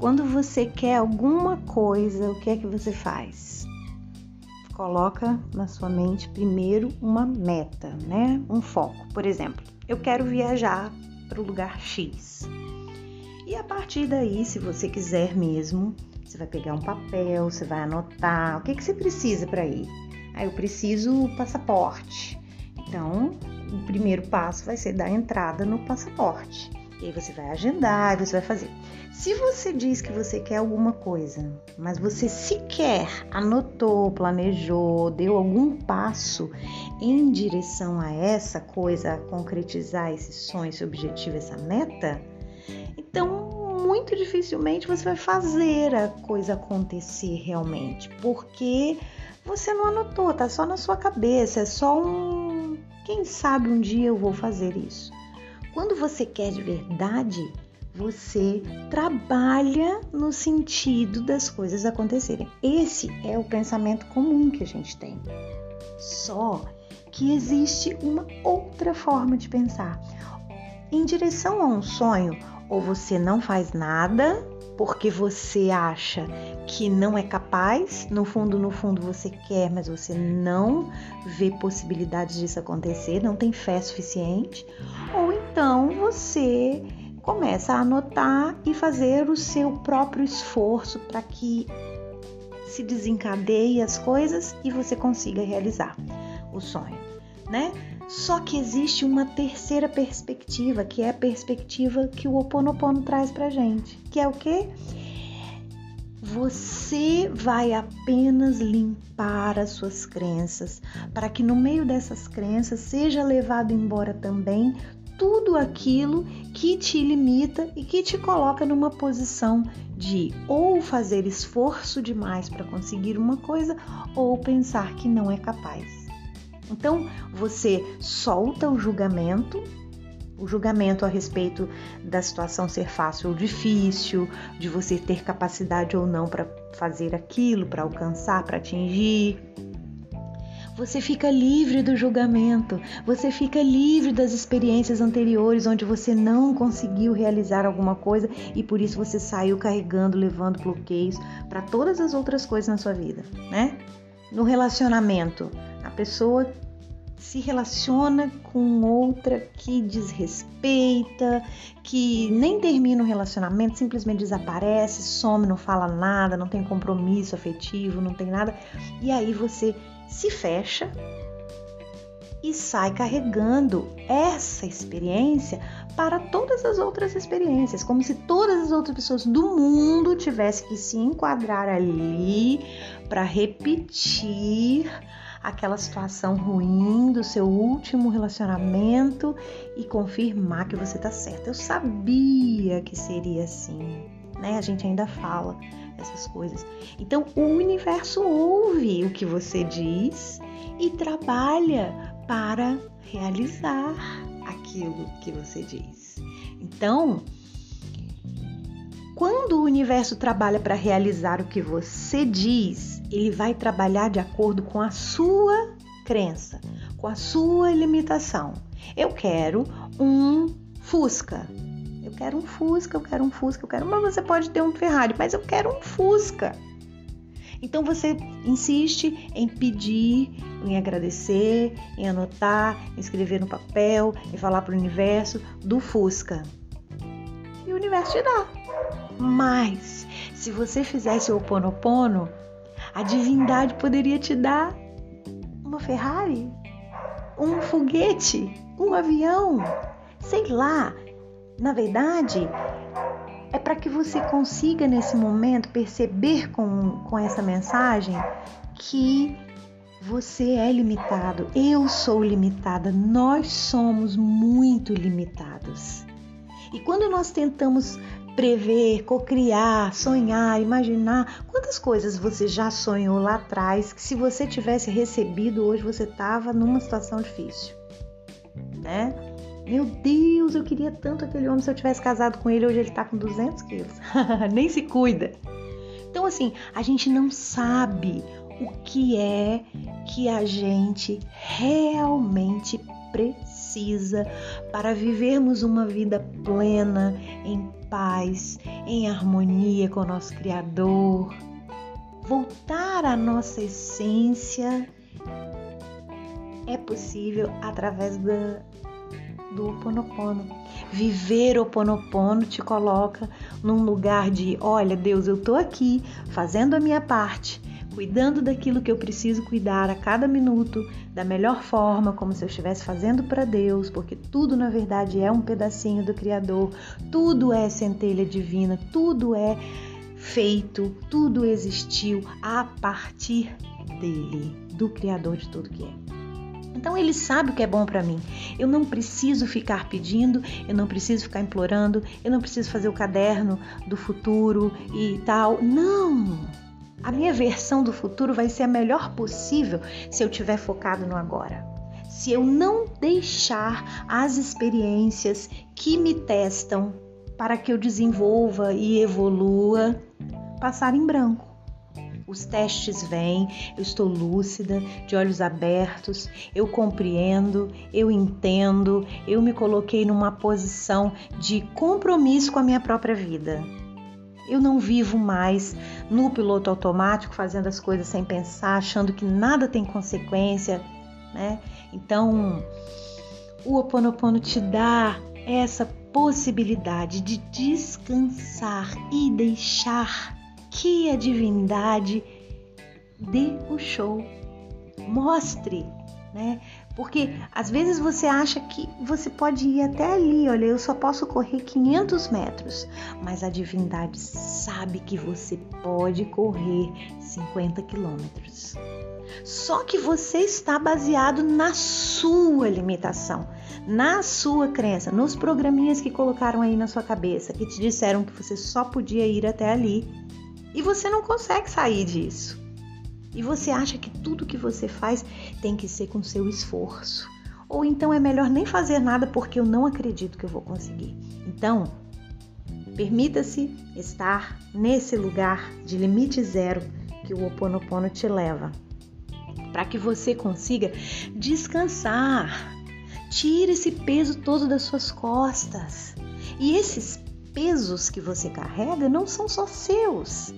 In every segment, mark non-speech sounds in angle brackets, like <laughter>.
Quando você quer alguma coisa, o que é que você faz? Coloca na sua mente primeiro uma meta, né? Um foco. Por exemplo, eu quero viajar para o lugar X. E a partir daí, se você quiser mesmo, você vai pegar um papel, você vai anotar o que, que você precisa para ir. Aí eu preciso passaporte. Então, o primeiro passo vai ser dar entrada no passaporte. E aí você vai agendar, você vai fazer. Se você diz que você quer alguma coisa, mas você sequer anotou, planejou, deu algum passo em direção a essa coisa, a concretizar esse sonho, esse objetivo, essa meta, então muito dificilmente você vai fazer a coisa acontecer realmente, porque você não anotou, tá só na sua cabeça, é só um. Quem sabe um dia eu vou fazer isso. Quando você quer de verdade, você trabalha no sentido das coisas acontecerem. Esse é o pensamento comum que a gente tem. Só que existe uma outra forma de pensar. Em direção a um sonho, ou você não faz nada porque você acha que não é capaz, no fundo, no fundo você quer, mas você não vê possibilidades disso acontecer, não tem fé suficiente, ou então você começa a anotar e fazer o seu próprio esforço para que se desencadeie as coisas e você consiga realizar o sonho, né? Só que existe uma terceira perspectiva, que é a perspectiva que o Ho Oponopono traz pra gente, que é o quê? Você vai apenas limpar as suas crenças, para que no meio dessas crenças seja levado embora também tudo aquilo que te limita e que te coloca numa posição de ou fazer esforço demais para conseguir uma coisa ou pensar que não é capaz. Então, você solta o julgamento, o julgamento a respeito da situação ser fácil ou difícil, de você ter capacidade ou não para fazer aquilo, para alcançar, para atingir. Você fica livre do julgamento, você fica livre das experiências anteriores onde você não conseguiu realizar alguma coisa e por isso você saiu carregando, levando bloqueios para todas as outras coisas na sua vida, né? No relacionamento, a pessoa se relaciona com outra que desrespeita, que nem termina o relacionamento, simplesmente desaparece, some, não fala nada, não tem compromisso afetivo, não tem nada. E aí você se fecha e sai carregando essa experiência para todas as outras experiências, como se todas as outras pessoas do mundo tivessem que se enquadrar ali para repetir aquela situação ruim do seu último relacionamento e confirmar que você tá certa. Eu sabia que seria assim, né? A gente ainda fala essas coisas. Então, o universo ouve o que você diz e trabalha para realizar aquilo que você diz. Então, quando o universo trabalha para realizar o que você diz, ele vai trabalhar de acordo com a sua crença, com a sua limitação. Eu quero um Fusca. Eu quero um Fusca, eu quero um Fusca, eu quero. Mas você pode ter um Ferrari, mas eu quero um Fusca. Então você insiste em pedir, em agradecer, em anotar, em escrever no papel, em falar para o universo do Fusca. E o universo te dá. Mas se você fizesse o Oponopono, a divindade poderia te dar uma Ferrari, um foguete, um avião, sei lá. Na verdade, é para que você consiga nesse momento perceber com, com essa mensagem que você é limitado, eu sou limitada, nós somos muito limitados. E quando nós tentamos prever, cocriar, sonhar, imaginar. Quantas coisas você já sonhou lá atrás que se você tivesse recebido hoje você estava numa situação difícil, né? Meu Deus, eu queria tanto aquele homem se eu tivesse casado com ele, hoje ele tá com 200 quilos. <laughs> Nem se cuida. Então, assim, a gente não sabe o que é que a gente realmente precisa para vivermos uma vida plena, em paz, em harmonia com o nosso Criador, voltar à nossa essência é possível através da, do Oponopono. Viver o Oponopono te coloca num lugar de, olha, Deus, eu tô aqui fazendo a minha parte, cuidando daquilo que eu preciso cuidar a cada minuto, da melhor forma, como se eu estivesse fazendo para Deus, porque tudo na verdade é um pedacinho do Criador, tudo é centelha divina, tudo é feito, tudo existiu a partir dele, do Criador de tudo que é. Então ele sabe o que é bom para mim. Eu não preciso ficar pedindo, eu não preciso ficar implorando, eu não preciso fazer o caderno do futuro e tal. Não! A minha versão do futuro vai ser a melhor possível se eu tiver focado no agora. Se eu não deixar as experiências que me testam para que eu desenvolva e evolua passar em branco. Os testes vêm, eu estou lúcida, de olhos abertos, eu compreendo, eu entendo, eu me coloquei numa posição de compromisso com a minha própria vida. Eu não vivo mais no piloto automático, fazendo as coisas sem pensar, achando que nada tem consequência, né? Então, o Ho Oponopono te dá essa possibilidade de descansar e deixar que a divindade dê o show, mostre, né? Porque às vezes você acha que você pode ir até ali, olha, eu só posso correr 500 metros, mas a divindade sabe que você pode correr 50 quilômetros. Só que você está baseado na sua limitação, na sua crença, nos programinhas que colocaram aí na sua cabeça, que te disseram que você só podia ir até ali e você não consegue sair disso. E você acha que tudo que você faz tem que ser com seu esforço. Ou então é melhor nem fazer nada porque eu não acredito que eu vou conseguir. Então, permita-se estar nesse lugar de limite zero que o Ho Oponopono te leva, para que você consiga descansar. Tire esse peso todo das suas costas. E esses pesos que você carrega não são só seus,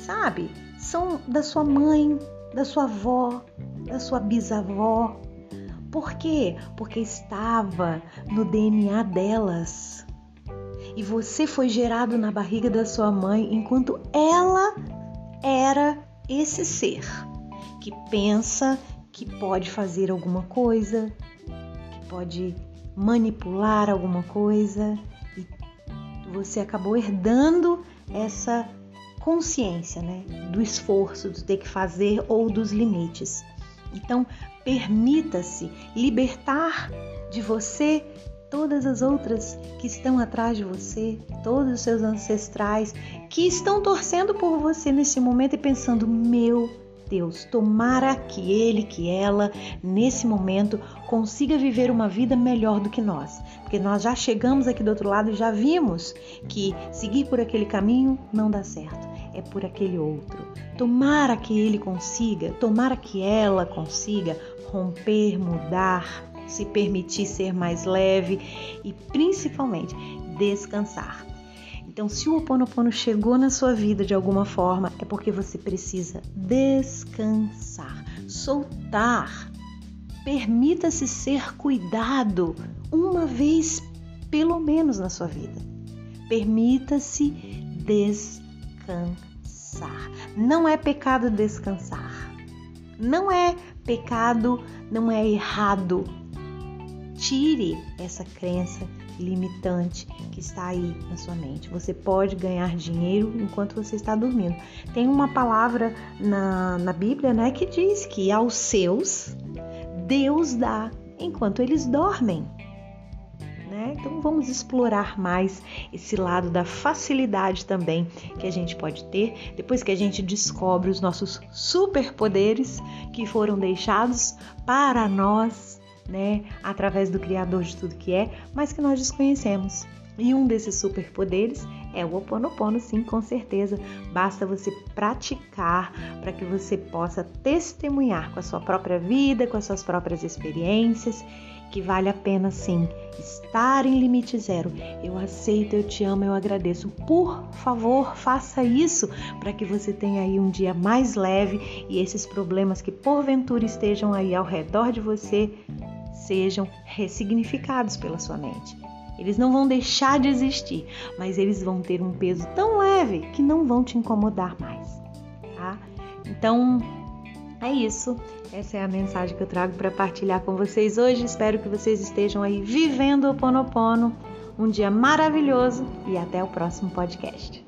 sabe? São da sua mãe, da sua avó, da sua bisavó. Por quê? Porque estava no DNA delas. E você foi gerado na barriga da sua mãe enquanto ela era esse ser que pensa que pode fazer alguma coisa, que pode manipular alguma coisa, você acabou herdando essa consciência, né, do esforço, do ter que fazer ou dos limites. Então, permita-se libertar de você todas as outras que estão atrás de você, todos os seus ancestrais que estão torcendo por você nesse momento e pensando: meu Deus, tomara que ele, que ela, nesse momento, consiga viver uma vida melhor do que nós. Porque nós já chegamos aqui do outro lado e já vimos que seguir por aquele caminho não dá certo. É por aquele outro. Tomara que ele consiga, tomara que ela consiga romper, mudar, se permitir ser mais leve e principalmente descansar. Então, se o Ho Oponopono chegou na sua vida de alguma forma, é porque você precisa descansar, soltar. Permita-se ser cuidado uma vez pelo menos na sua vida. Permita-se descansar. Não é pecado descansar. Não é pecado, não é errado. Tire essa crença limitante que está aí na sua mente. Você pode ganhar dinheiro enquanto você está dormindo. Tem uma palavra na, na Bíblia né, que diz que aos seus Deus dá enquanto eles dormem. Né? Então vamos explorar mais esse lado da facilidade também que a gente pode ter depois que a gente descobre os nossos superpoderes que foram deixados para nós né, através do Criador de tudo que é, mas que nós desconhecemos. E um desses superpoderes é o Ho Oponopono, sim, com certeza. Basta você praticar para que você possa testemunhar com a sua própria vida, com as suas próprias experiências que vale a pena sim estar em limite zero. Eu aceito, eu te amo, eu agradeço. Por favor, faça isso para que você tenha aí um dia mais leve e esses problemas que porventura estejam aí ao redor de você sejam ressignificados pela sua mente. Eles não vão deixar de existir, mas eles vão ter um peso tão leve que não vão te incomodar mais, tá? Então, é isso. Essa é a mensagem que eu trago para partilhar com vocês hoje. Espero que vocês estejam aí vivendo o Ponopono. Um dia maravilhoso e até o próximo podcast.